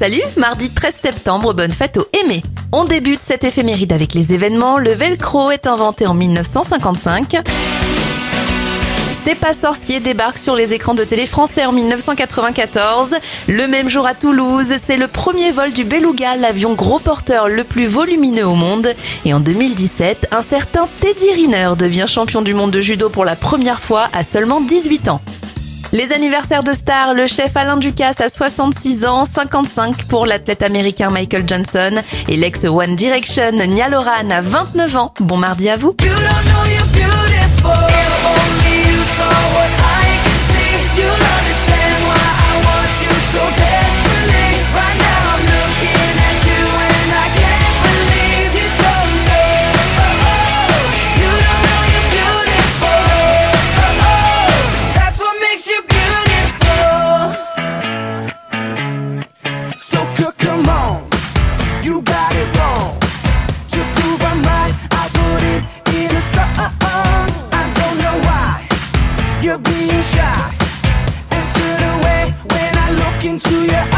Salut, mardi 13 septembre, bonne fête aux aimés. On débute cette éphéméride avec les événements. Le velcro est inventé en 1955. C'est pas sorcier débarque sur les écrans de télé français en 1994. Le même jour à Toulouse, c'est le premier vol du Beluga, l'avion gros porteur le plus volumineux au monde. Et en 2017, un certain Teddy Riner devient champion du monde de judo pour la première fois à seulement 18 ans. Les anniversaires de stars, le chef Alain Ducasse a 66 ans, 55 pour l'athlète américain Michael Johnson et l'ex One Direction Niall Horan a 29 ans. Bon mardi à vous. Being shy and turn away when I look into your eyes.